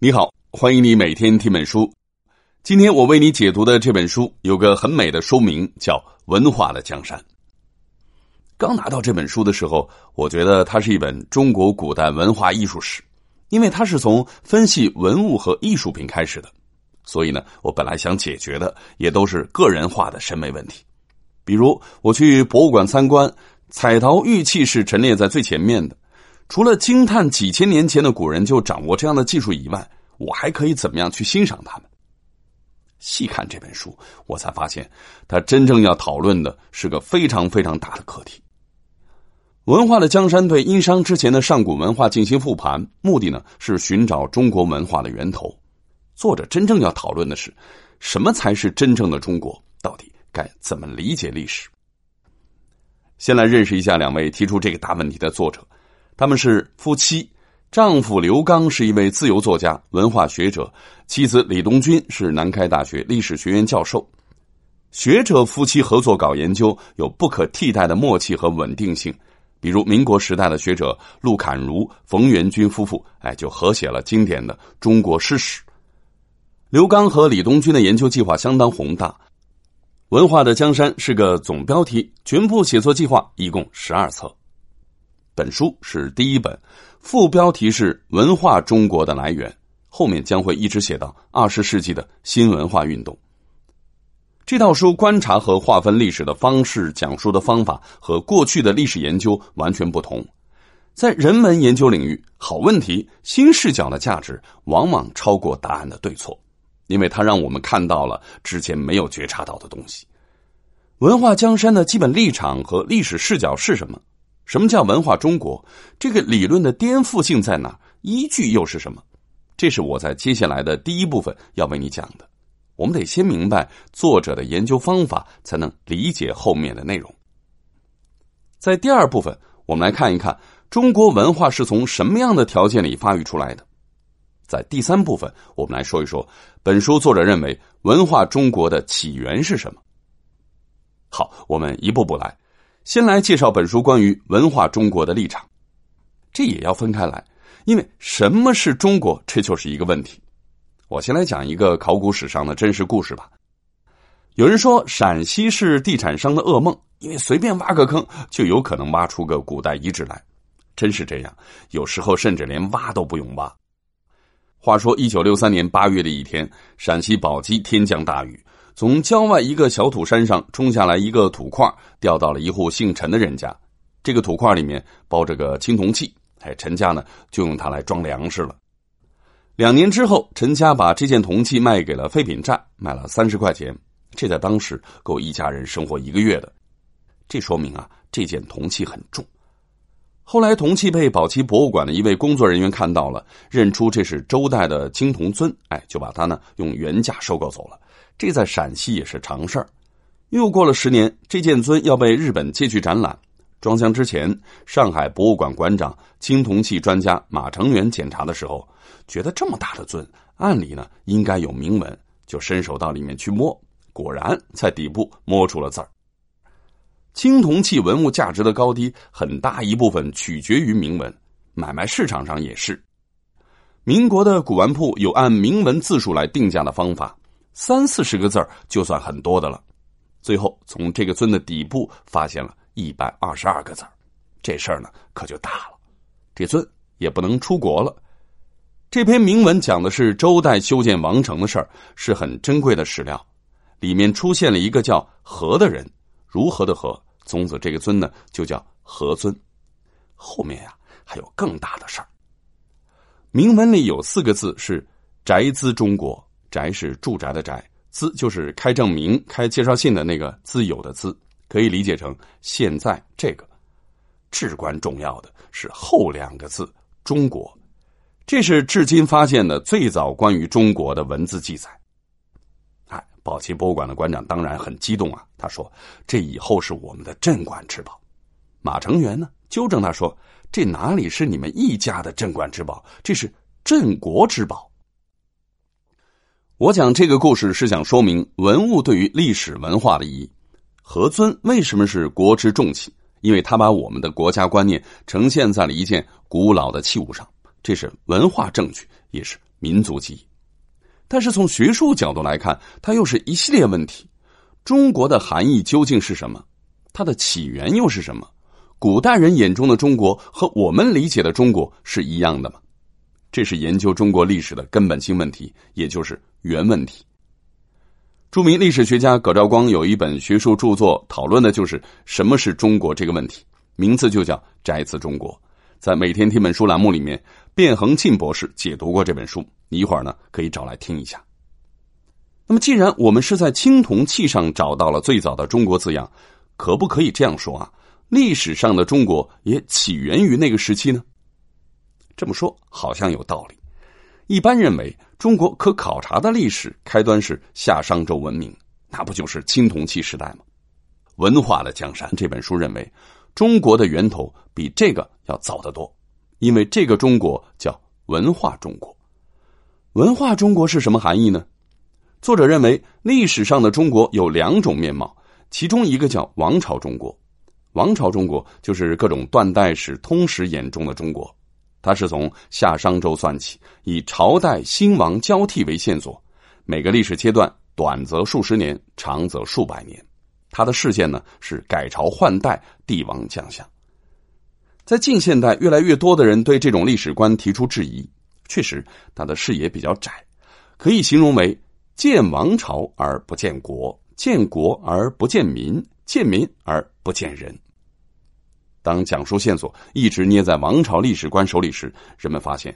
你好，欢迎你每天听本书。今天我为你解读的这本书有个很美的书名，叫《文化的江山》。刚拿到这本书的时候，我觉得它是一本中国古代文化艺术史，因为它是从分析文物和艺术品开始的。所以呢，我本来想解决的也都是个人化的审美问题，比如我去博物馆参观，彩陶玉器是陈列在最前面的。除了惊叹几千年前的古人就掌握这样的技术以外，我还可以怎么样去欣赏他们？细看这本书，我才发现，他真正要讨论的是个非常非常大的课题。文化的江山对殷商之前的上古文化进行复盘，目的呢是寻找中国文化的源头。作者真正要讨论的是，什么才是真正的中国？到底该怎么理解历史？先来认识一下两位提出这个大问题的作者。他们是夫妻，丈夫刘刚是一位自由作家、文化学者，妻子李东君是南开大学历史学院教授。学者夫妻合作搞研究，有不可替代的默契和稳定性。比如民国时代的学者陆侃如、冯元君夫妇，哎，就合写了经典的《中国诗史》。刘刚和李东君的研究计划相当宏大，《文化的江山》是个总标题，全部写作计划一共十二册。本书是第一本，副标题是《文化中国的来源》，后面将会一直写到二十世纪的新文化运动。这套书观察和划分历史的方式、讲述的方法和过去的历史研究完全不同。在人文研究领域，好问题、新视角的价值往往超过答案的对错，因为它让我们看到了之前没有觉察到的东西。文化江山的基本立场和历史视角是什么？什么叫文化中国？这个理论的颠覆性在哪？依据又是什么？这是我在接下来的第一部分要为你讲的。我们得先明白作者的研究方法，才能理解后面的内容。在第二部分，我们来看一看中国文化是从什么样的条件里发育出来的。在第三部分，我们来说一说本书作者认为文化中国的起源是什么。好，我们一步步来。先来介绍本书关于文化中国的立场，这也要分开来，因为什么是中国，这就是一个问题。我先来讲一个考古史上的真实故事吧。有人说陕西是地产商的噩梦，因为随便挖个坑就有可能挖出个古代遗址来，真是这样。有时候甚至连挖都不用挖。话说一九六三年八月的一天，陕西宝鸡天降大雨。从郊外一个小土山上冲下来一个土块，掉到了一户姓陈的人家。这个土块里面包着个青铜器，哎，陈家呢就用它来装粮食了。两年之后，陈家把这件铜器卖给了废品站，卖了三十块钱，这在当时够一家人生活一个月的。这说明啊，这件铜器很重。后来，铜器被宝鸡博物馆的一位工作人员看到了，认出这是周代的青铜尊，哎，就把它呢用原价收购走了。这在陕西也是常事儿。又过了十年，这件尊要被日本借去展览。装箱之前，上海博物馆馆长、青铜器专家马成元检查的时候，觉得这么大的尊，按理呢应该有铭文，就伸手到里面去摸，果然在底部摸出了字儿。青铜器文物价值的高低，很大一部分取决于铭文。买卖市场上也是。民国的古玩铺有按铭文字数来定价的方法。三四十个字就算很多的了，最后从这个尊的底部发现了一百二十二个字，这事儿呢可就大了，这尊也不能出国了。这篇铭文讲的是周代修建王城的事儿，是很珍贵的史料。里面出现了一个叫何的人，如何的何，从此这个尊呢就叫何尊。后面呀还有更大的事儿。铭文里有四个字是“宅兹中国”。宅是住宅的宅，资就是开证明、开介绍信的那个资有的资，可以理解成现在这个。至关重要的是后两个字“中国”，这是至今发现的最早关于中国的文字记载。哎，宝鸡博物馆的馆长当然很激动啊，他说：“这以后是我们的镇馆之宝。”马成元呢纠正他说：“这哪里是你们一家的镇馆之宝，这是镇国之宝。”我讲这个故事是想说明文物对于历史文化的意义。何尊为什么是国之重器？因为他把我们的国家观念呈现在了一件古老的器物上，这是文化证据，也是民族记忆。但是从学术角度来看，它又是一系列问题：中国的含义究竟是什么？它的起源又是什么？古代人眼中的中国和我们理解的中国是一样的吗？这是研究中国历史的根本性问题，也就是原问题。著名历史学家葛兆光有一本学术著作，讨论的就是什么是中国这个问题，名字就叫《摘自中国》。在每天听本书栏目里面，卞恒庆博士解读过这本书，你一会儿呢可以找来听一下。那么，既然我们是在青铜器上找到了最早的“中国”字样，可不可以这样说啊？历史上的中国也起源于那个时期呢？这么说好像有道理。一般认为，中国可考察的历史开端是夏商周文明，那不就是青铜器时代吗？文化的江山这本书认为，中国的源头比这个要早得多，因为这个中国叫文化中国。文化中国是什么含义呢？作者认为，历史上的中国有两种面貌，其中一个叫王朝中国，王朝中国就是各种断代史通史眼中的中国。它是从夏商周算起，以朝代兴亡交替为线索，每个历史阶段短则数十年，长则数百年。它的事件呢是改朝换代、帝王将相。在近现代，越来越多的人对这种历史观提出质疑。确实，他的视野比较窄，可以形容为见王朝而不见国，见国而不见民，见民而不见人。当讲述线索一直捏在王朝历史官手里时，人们发现，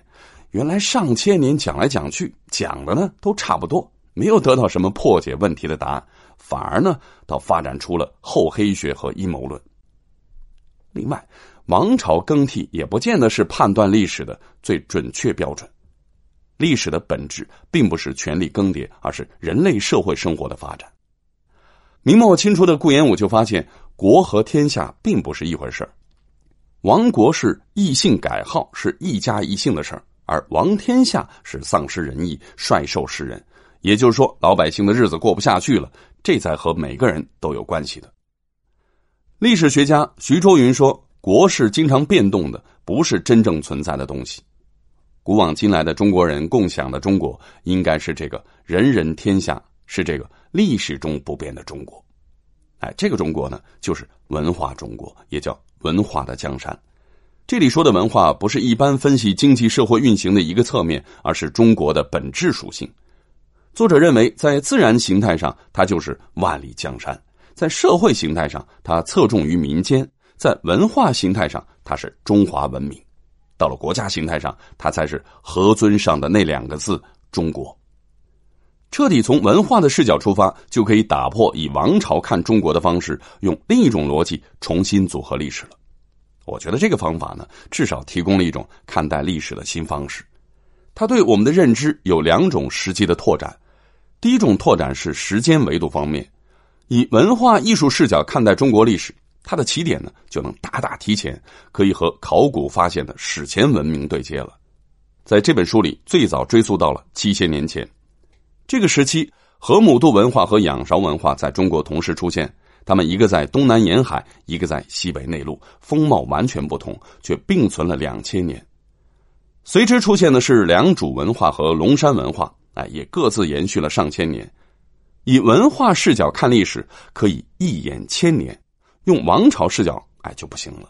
原来上千年讲来讲去，讲的呢都差不多，没有得到什么破解问题的答案，反而呢，倒发展出了厚黑学和阴谋论。另外，王朝更替也不见得是判断历史的最准确标准。历史的本质并不是权力更迭，而是人类社会生活的发展。明末清初的顾炎武就发现，国和天下并不是一回事儿。亡国是异姓改号，是一家一姓的事儿；而亡天下是丧失仁义，率兽食人。也就是说，老百姓的日子过不下去了，这才和每个人都有关系的。历史学家徐周云说：“国是经常变动的，不是真正存在的东西。古往今来的中国人共享的中国，应该是这个人人天下，是这个历史中不变的中国。哎，这个中国呢，就是文化中国，也叫。”文化的江山，这里说的文化不是一般分析经济社会运行的一个侧面，而是中国的本质属性。作者认为，在自然形态上，它就是万里江山；在社会形态上，它侧重于民间；在文化形态上，它是中华文明；到了国家形态上，它才是何尊上的那两个字“中国”。彻底从文化的视角出发，就可以打破以王朝看中国的方式，用另一种逻辑重新组合历史了。我觉得这个方法呢，至少提供了一种看待历史的新方式。它对我们的认知有两种实际的拓展。第一种拓展是时间维度方面，以文化艺术视角看待中国历史，它的起点呢就能大大提前，可以和考古发现的史前文明对接了。在这本书里，最早追溯到了七千年前。这个时期，河姆渡文化和仰韶文化在中国同时出现，他们一个在东南沿海，一个在西北内陆，风貌完全不同，却并存了两千年。随之出现的是良渚文化和龙山文化，哎，也各自延续了上千年。以文化视角看历史，可以一眼千年；用王朝视角，哎，就不行了。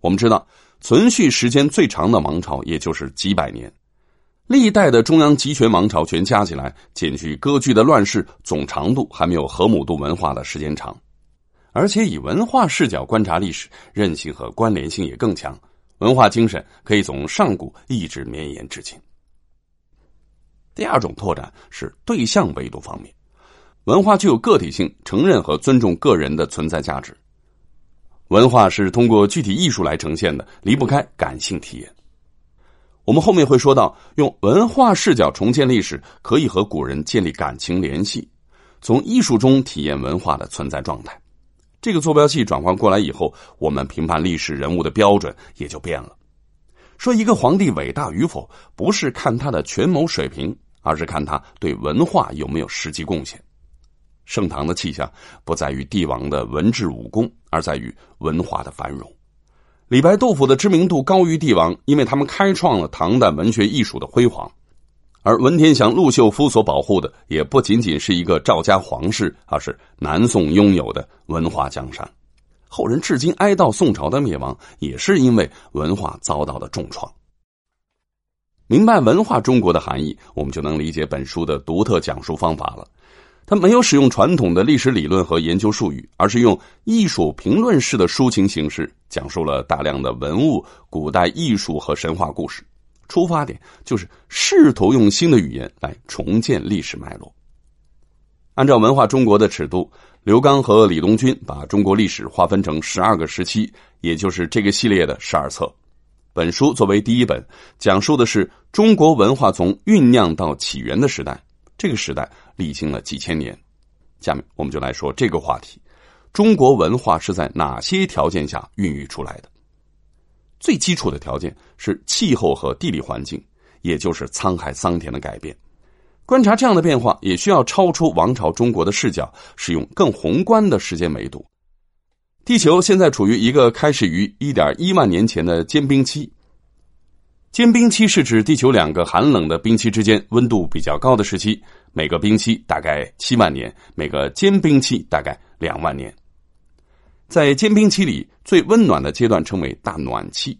我们知道，存续时间最长的王朝，也就是几百年。历代的中央集权王朝全加起来，减去割据的乱世，总长度还没有河姆渡文化的时间长。而且以文化视角观察历史，韧性和关联性也更强，文化精神可以从上古一直绵延至今。第二种拓展是对象维度方面，文化具有个体性，承认和尊重个人的存在价值。文化是通过具体艺术来呈现的，离不开感性体验。我们后面会说到，用文化视角重建历史，可以和古人建立感情联系，从艺术中体验文化的存在状态。这个坐标系转换过来以后，我们评判历史人物的标准也就变了。说一个皇帝伟大与否，不是看他的权谋水平，而是看他对文化有没有实际贡献。盛唐的气象不在于帝王的文治武功，而在于文化的繁荣。李白、杜甫的知名度高于帝王，因为他们开创了唐代文学艺术的辉煌。而文天祥、陆秀夫所保护的，也不仅仅是一个赵家皇室，而是南宋拥有的文化江山。后人至今哀悼宋朝的灭亡，也是因为文化遭到了重创。明白文化中国的含义，我们就能理解本书的独特讲述方法了。他没有使用传统的历史理论和研究术语，而是用艺术评论式的抒情形式，讲述了大量的文物、古代艺术和神话故事。出发点就是试图用新的语言来重建历史脉络。按照文化中国的尺度，刘刚和李东军把中国历史划分成十二个时期，也就是这个系列的十二册。本书作为第一本，讲述的是中国文化从酝酿到起源的时代。这个时代历经了几千年，下面我们就来说这个话题：中国文化是在哪些条件下孕育出来的？最基础的条件是气候和地理环境，也就是沧海桑田的改变。观察这样的变化，也需要超出王朝中国的视角，使用更宏观的时间维度。地球现在处于一个开始于一点一万年前的间冰期。间冰期是指地球两个寒冷的冰期之间温度比较高的时期，每个冰期大概七万年，每个间冰期大概两万年。在间冰期里，最温暖的阶段称为大暖期，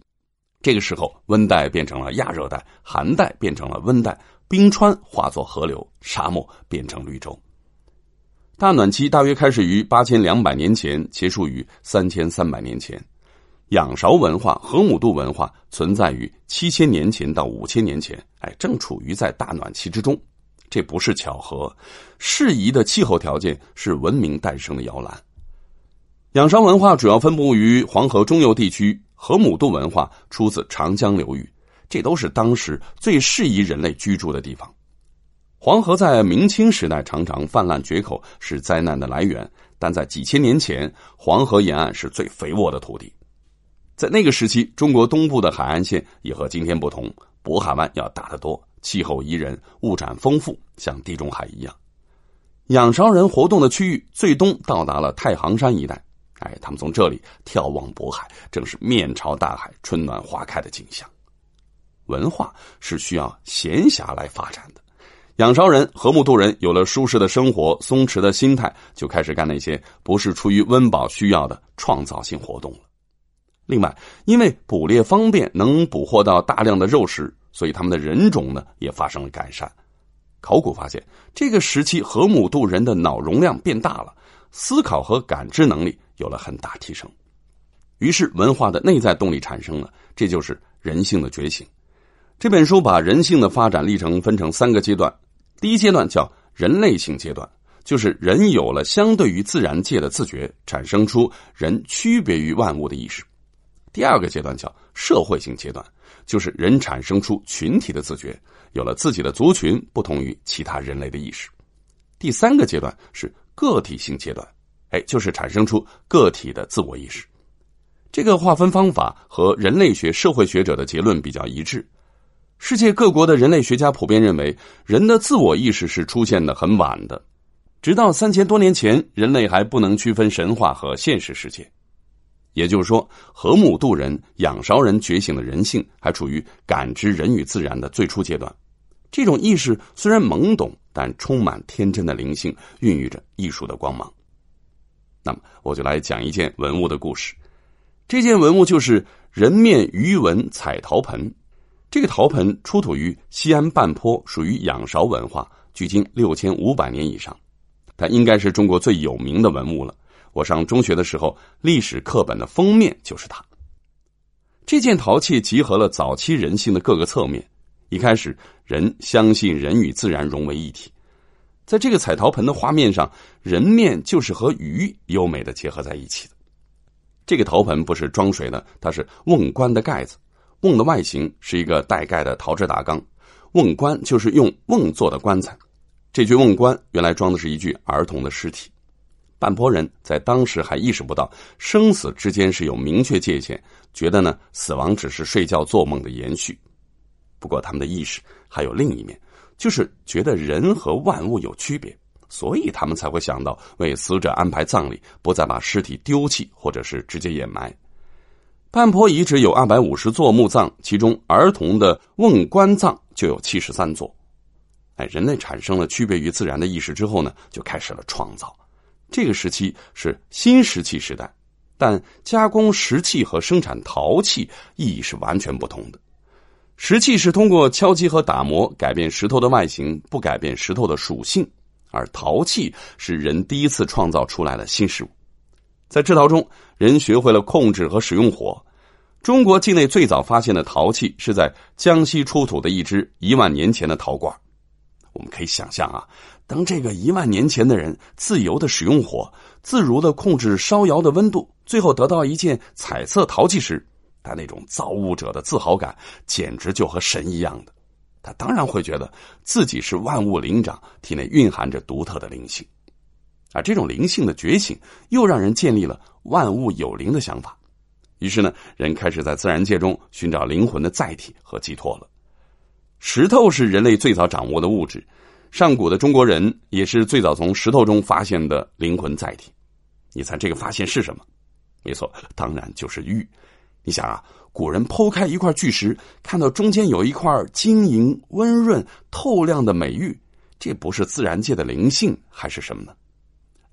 这个时候温带变成了亚热带，寒带变成了温带，冰川化作河流，沙漠变成绿洲。大暖期大约开始于八千两百年前，结束于三千三百年前。仰韶文化、河姆渡文化存在于七千年前到五千年前，哎，正处于在大暖期之中，这不是巧合。适宜的气候条件是文明诞生的摇篮。仰韶文化主要分布于黄河中游地区，河姆渡文化出自长江流域，这都是当时最适宜人类居住的地方。黄河在明清时代常常泛滥决口，是灾难的来源，但在几千年前，黄河沿岸是最肥沃的土地。在那个时期，中国东部的海岸线也和今天不同，渤海湾要大得多，气候宜人，物产丰富，像地中海一样。仰韶人活动的区域最东到达了太行山一带，哎，他们从这里眺望渤海，正是面朝大海、春暖花开的景象。文化是需要闲暇来发展的，仰韶人、河姆渡人有了舒适的生活、松弛的心态，就开始干那些不是出于温饱需要的创造性活动了。另外，因为捕猎方便，能捕获到大量的肉食，所以他们的人种呢也发生了改善。考古发现，这个时期河姆渡人的脑容量变大了，思考和感知能力有了很大提升。于是，文化的内在动力产生了，这就是人性的觉醒。这本书把人性的发展历程分成三个阶段，第一阶段叫人类性阶段。就是人有了相对于自然界的自觉，产生出人区别于万物的意识。第二个阶段叫社会性阶段，就是人产生出群体的自觉，有了自己的族群，不同于其他人类的意识。第三个阶段是个体性阶段，哎，就是产生出个体的自我意识。这个划分方法和人类学、社会学者的结论比较一致。世界各国的人类学家普遍认为，人的自我意识是出现的很晚的，直到三千多年前，人类还不能区分神话和现实世界。也就是说，河姆渡人、仰韶人觉醒的人性还处于感知人与自然的最初阶段。这种意识虽然懵懂，但充满天真的灵性，孕育着艺术的光芒。那么，我就来讲一件文物的故事。这件文物就是人面鱼纹彩陶盆。这个陶盆出土于西安半坡，属于仰韶文化，距今六千五百年以上。它应该是中国最有名的文物了。我上中学的时候，历史课本的封面就是它。这件陶器集合了早期人性的各个侧面。一开始，人相信人与自然融为一体。在这个彩陶盆的画面上，人面就是和鱼优美的结合在一起的。这个陶盆不是装水的，它是瓮棺的盖子。瓮的外形是一个带盖的陶制大缸，瓮棺就是用瓮做的棺材。这具瓮棺原来装的是一具儿童的尸体。半坡人在当时还意识不到生死之间是有明确界限，觉得呢死亡只是睡觉做梦的延续。不过他们的意识还有另一面，就是觉得人和万物有区别，所以他们才会想到为死者安排葬礼，不再把尸体丢弃或者是直接掩埋。半坡遗址有二百五十座墓葬，其中儿童的瓮棺葬就有七十三座。哎，人类产生了区别于自然的意识之后呢，就开始了创造。这个时期是新石器时代，但加工石器和生产陶器意义是完全不同的。石器是通过敲击和打磨改变石头的外形，不改变石头的属性；而陶器是人第一次创造出来的新事物。在制陶中，人学会了控制和使用火。中国境内最早发现的陶器是在江西出土的一只一万年前的陶罐。我们可以想象啊，当这个一万年前的人自由的使用火，自如的控制烧窑的温度，最后得到一件彩色陶器时，他那种造物者的自豪感简直就和神一样的。他当然会觉得自己是万物灵长，体内蕴含着独特的灵性。而这种灵性的觉醒，又让人建立了万物有灵的想法。于是呢，人开始在自然界中寻找灵魂的载体和寄托了。石头是人类最早掌握的物质，上古的中国人也是最早从石头中发现的灵魂载体。你猜这个发现是什么？没错，当然就是玉。你想啊，古人剖开一块巨石，看到中间有一块晶莹、温润、透亮的美玉，这不是自然界的灵性还是什么呢？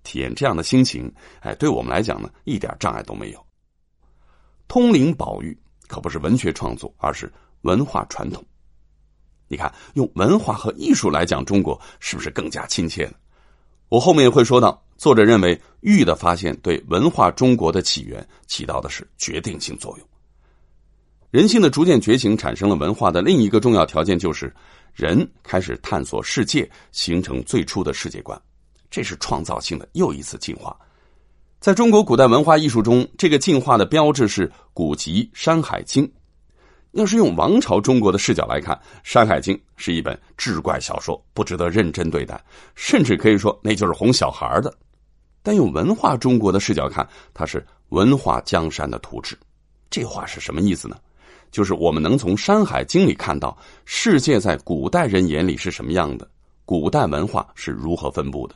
体验这样的心情，哎，对我们来讲呢，一点障碍都没有。通灵宝玉可不是文学创作，而是文化传统。你看，用文化和艺术来讲中国，是不是更加亲切呢？我后面会说到，作者认为玉的发现对文化中国的起源起到的是决定性作用。人性的逐渐觉醒，产生了文化的另一个重要条件，就是人开始探索世界，形成最初的世界观，这是创造性的又一次进化。在中国古代文化艺术中，这个进化的标志是古籍《山海经》。要是用王朝中国的视角来看，《山海经》是一本志怪小说，不值得认真对待，甚至可以说那就是哄小孩的。但用文化中国的视角看，它是文化江山的图纸。这话是什么意思呢？就是我们能从《山海经》里看到世界在古代人眼里是什么样的，古代文化是如何分布的。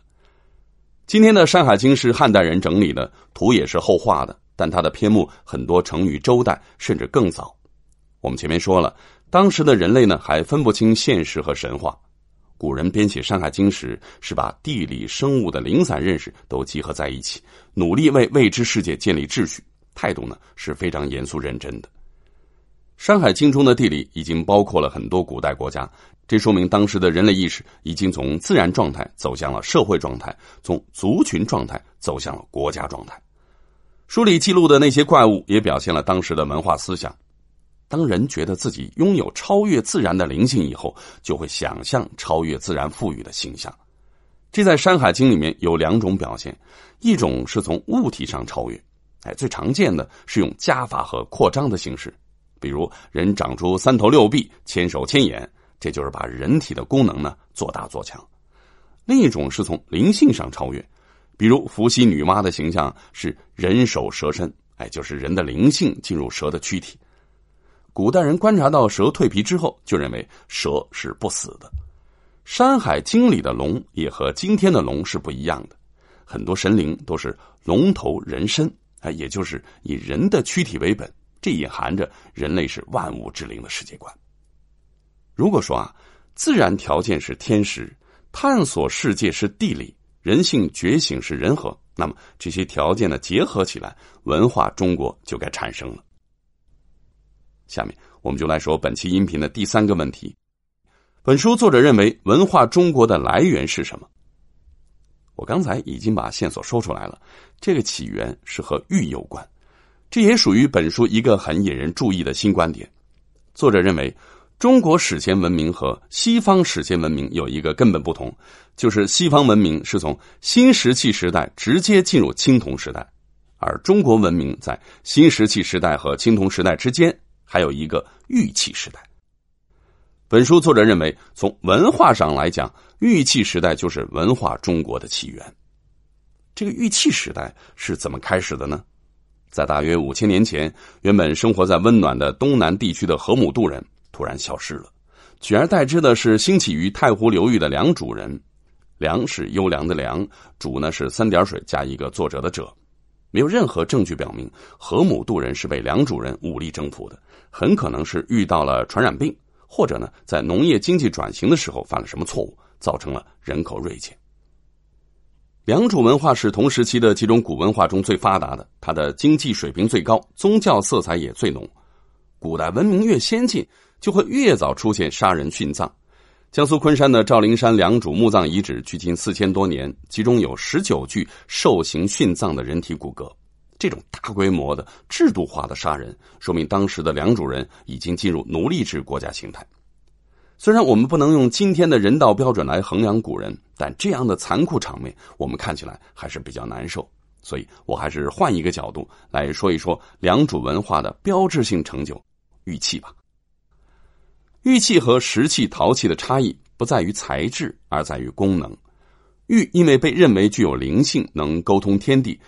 今天的《山海经》是汉代人整理的，图也是后画的，但它的篇目很多成于周代，甚至更早。我们前面说了，当时的人类呢还分不清现实和神话。古人编写《山海经》时，是把地理、生物的零散认识都集合在一起，努力为未知世界建立秩序，态度呢是非常严肃认真的。《山海经》中的地理已经包括了很多古代国家，这说明当时的人类意识已经从自然状态走向了社会状态，从族群状态走向了国家状态。书里记录的那些怪物，也表现了当时的文化思想。当人觉得自己拥有超越自然的灵性以后，就会想象超越自然赋予的形象。这在《山海经》里面有两种表现：一种是从物体上超越，哎，最常见的是用加法和扩张的形式，比如人长出三头六臂、千手千眼，这就是把人体的功能呢做大做强；另一种是从灵性上超越，比如伏羲女娲的形象是人首蛇身，哎，就是人的灵性进入蛇的躯体。古代人观察到蛇蜕皮之后，就认为蛇是不死的。《山海经》里的龙也和今天的龙是不一样的，很多神灵都是龙头人身，哎，也就是以人的躯体为本，这隐含着人类是万物之灵的世界观。如果说啊，自然条件是天时，探索世界是地理，人性觉醒是人和，那么这些条件呢结合起来，文化中国就该产生了。下面我们就来说本期音频的第三个问题。本书作者认为文化中国的来源是什么？我刚才已经把线索说出来了，这个起源是和玉有关，这也属于本书一个很引人注意的新观点。作者认为，中国史前文明和西方史前文明有一个根本不同，就是西方文明是从新石器时代直接进入青铜时代，而中国文明在新石器时代和青铜时代之间。还有一个玉器时代。本书作者认为，从文化上来讲，玉器时代就是文化中国的起源。这个玉器时代是怎么开始的呢？在大约五千年前，原本生活在温暖的东南地区的河姆渡人突然消失了，取而代之的是兴起于太湖流域的良渚人。良是优良的良，渚呢是三点水加一个作者的者。没有任何证据表明河姆渡人是被良渚人武力征服的，很可能是遇到了传染病，或者呢，在农业经济转型的时候犯了什么错误，造成了人口锐减。良渚文化是同时期的几种古文化中最发达的，它的经济水平最高，宗教色彩也最浓。古代文明越先进，就会越早出现杀人殉葬。江苏昆山的赵灵山良渚墓葬遗址距今四千多年，其中有十九具受刑殉葬的人体骨骼。这种大规模的制度化的杀人，说明当时的良渚人已经进入奴隶制国家形态。虽然我们不能用今天的人道标准来衡量古人，但这样的残酷场面，我们看起来还是比较难受。所以我还是换一个角度来说一说良渚文化的标志性成就——玉器吧。玉器和石器、陶器的差异不在于材质，而在于功能。玉因为被认为具有灵性，能沟通天地。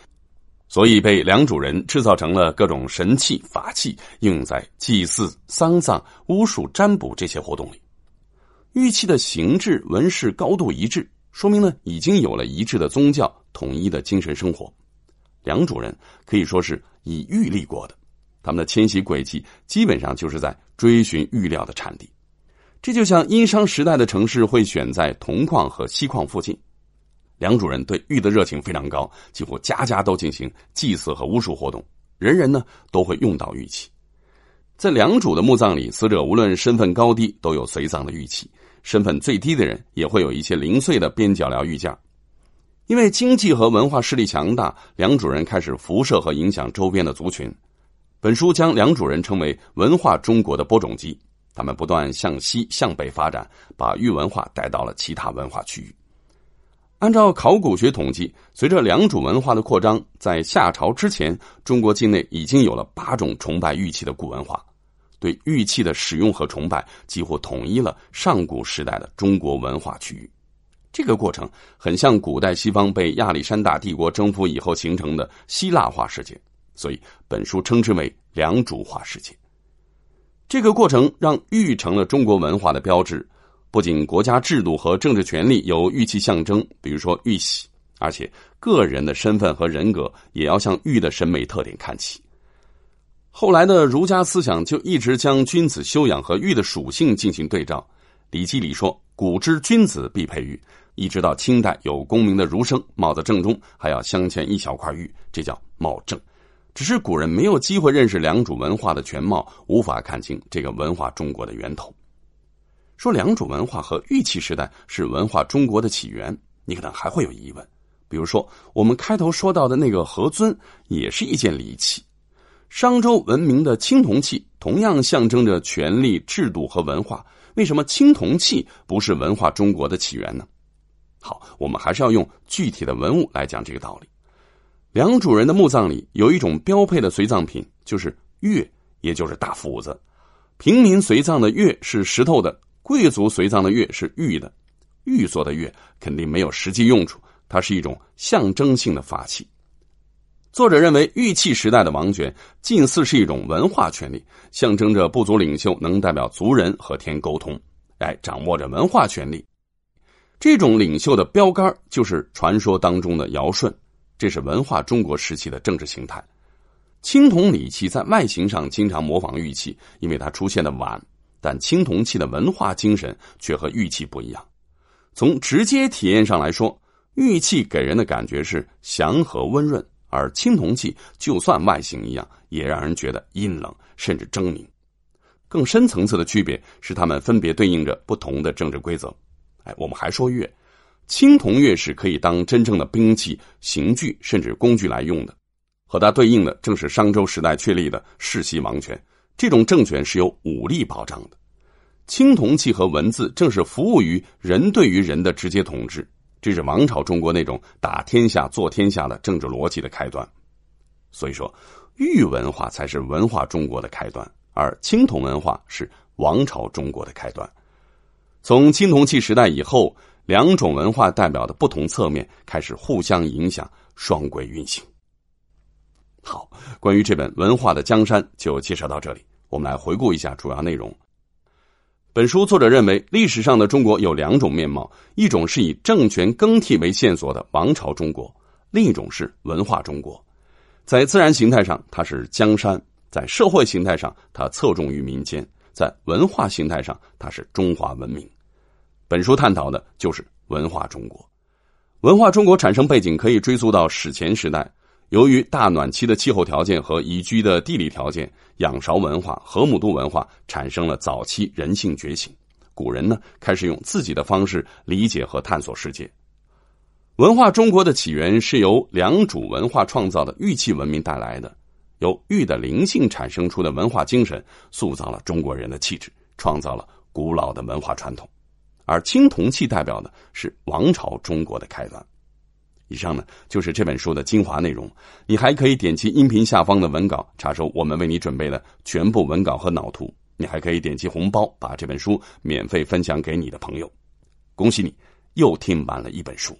所以被良渚人制造成了各种神器法器，用在祭祀、丧葬、巫术、占卜这些活动里。玉器的形制、纹饰高度一致，说明呢已经有了一致的宗教、统一的精神生活。良渚人可以说是以玉立国的，他们的迁徙轨迹基本上就是在追寻玉料的产地。这就像殷商时代的城市会选在铜矿和锡矿附近。梁主人对玉的热情非常高，几乎家家都进行祭祀和巫术活动，人人呢都会用到玉器。在梁主的墓葬里，死者无论身份高低，都有随葬的玉器；身份最低的人也会有一些零碎的边角料玉件。因为经济和文化势力强大，梁主人开始辐射和影响周边的族群。本书将梁主人称为文化中国的播种机，他们不断向西向北发展，把玉文化带到了其他文化区域。按照考古学统计，随着良渚文化的扩张，在夏朝之前，中国境内已经有了八种崇拜玉器的古文化。对玉器的使用和崇拜，几乎统一了上古时代的中国文化区域。这个过程很像古代西方被亚历山大帝国征服以后形成的希腊化世界，所以本书称之为良渚化世界。这个过程让玉成了中国文化的标志。不仅国家制度和政治权力有玉器象征，比如说玉玺，而且个人的身份和人格也要向玉的审美特点看齐。后来的儒家思想就一直将君子修养和玉的属性进行对照，《礼记》里说：“古之君子必佩玉。”一直到清代有功名的儒生，帽子正中还要镶嵌一小块玉，这叫帽正。只是古人没有机会认识良渚文化的全貌，无法看清这个文化中国的源头。说良渚文化和玉器时代是文化中国的起源，你可能还会有疑问。比如说，我们开头说到的那个何尊，也是一件礼器。商周文明的青铜器同样象征着权力、制度和文化，为什么青铜器不是文化中国的起源呢？好，我们还是要用具体的文物来讲这个道理。良渚人的墓葬里有一种标配的随葬品，就是钺，也就是大斧子。平民随葬的钺是石头的。贵族随葬的钺是玉的，玉做的钺肯定没有实际用处，它是一种象征性的法器。作者认为，玉器时代的王权近似是一种文化权利，象征着部族领袖能代表族人和天沟通，哎，掌握着文化权利。这种领袖的标杆就是传说当中的尧舜，这是文化中国时期的政治形态。青铜礼器在外形上经常模仿玉器，因为它出现的晚。但青铜器的文化精神却和玉器不一样。从直接体验上来说，玉器给人的感觉是祥和温润，而青铜器就算外形一样，也让人觉得阴冷甚至狰狞。更深层次的区别是，它们分别对应着不同的政治规则。哎，我们还说钺，青铜钺是可以当真正的兵器、刑具甚至工具来用的，和它对应的正是商周时代确立的世袭王权。这种政权是由武力保障的，青铜器和文字正是服务于人对于人的直接统治，这是王朝中国那种打天下、做天下的政治逻辑的开端。所以说，玉文化才是文化中国的开端，而青铜文化是王朝中国的开端。从青铜器时代以后，两种文化代表的不同侧面开始互相影响，双轨运行。好，关于这本《文化的江山》就介绍到这里。我们来回顾一下主要内容。本书作者认为，历史上的中国有两种面貌：一种是以政权更替为线索的王朝中国，另一种是文化中国。在自然形态上，它是江山；在社会形态上，它侧重于民间；在文化形态上，它是中华文明。本书探讨的就是文化中国。文化中国产生背景可以追溯到史前时代，由于大暖期的气候条件和宜居的地理条件，仰韶文化、河姆渡文化产生了早期人性觉醒。古人呢，开始用自己的方式理解和探索世界。文化中国的起源是由良渚文化创造的玉器文明带来的，由玉的灵性产生出的文化精神，塑造了中国人的气质，创造了古老的文化传统。而青铜器代表的是王朝中国的开端。以上呢就是这本书的精华内容。你还可以点击音频下方的文稿，查收我们为你准备的全部文稿和脑图。你还可以点击红包，把这本书免费分享给你的朋友。恭喜你，又听完了一本书。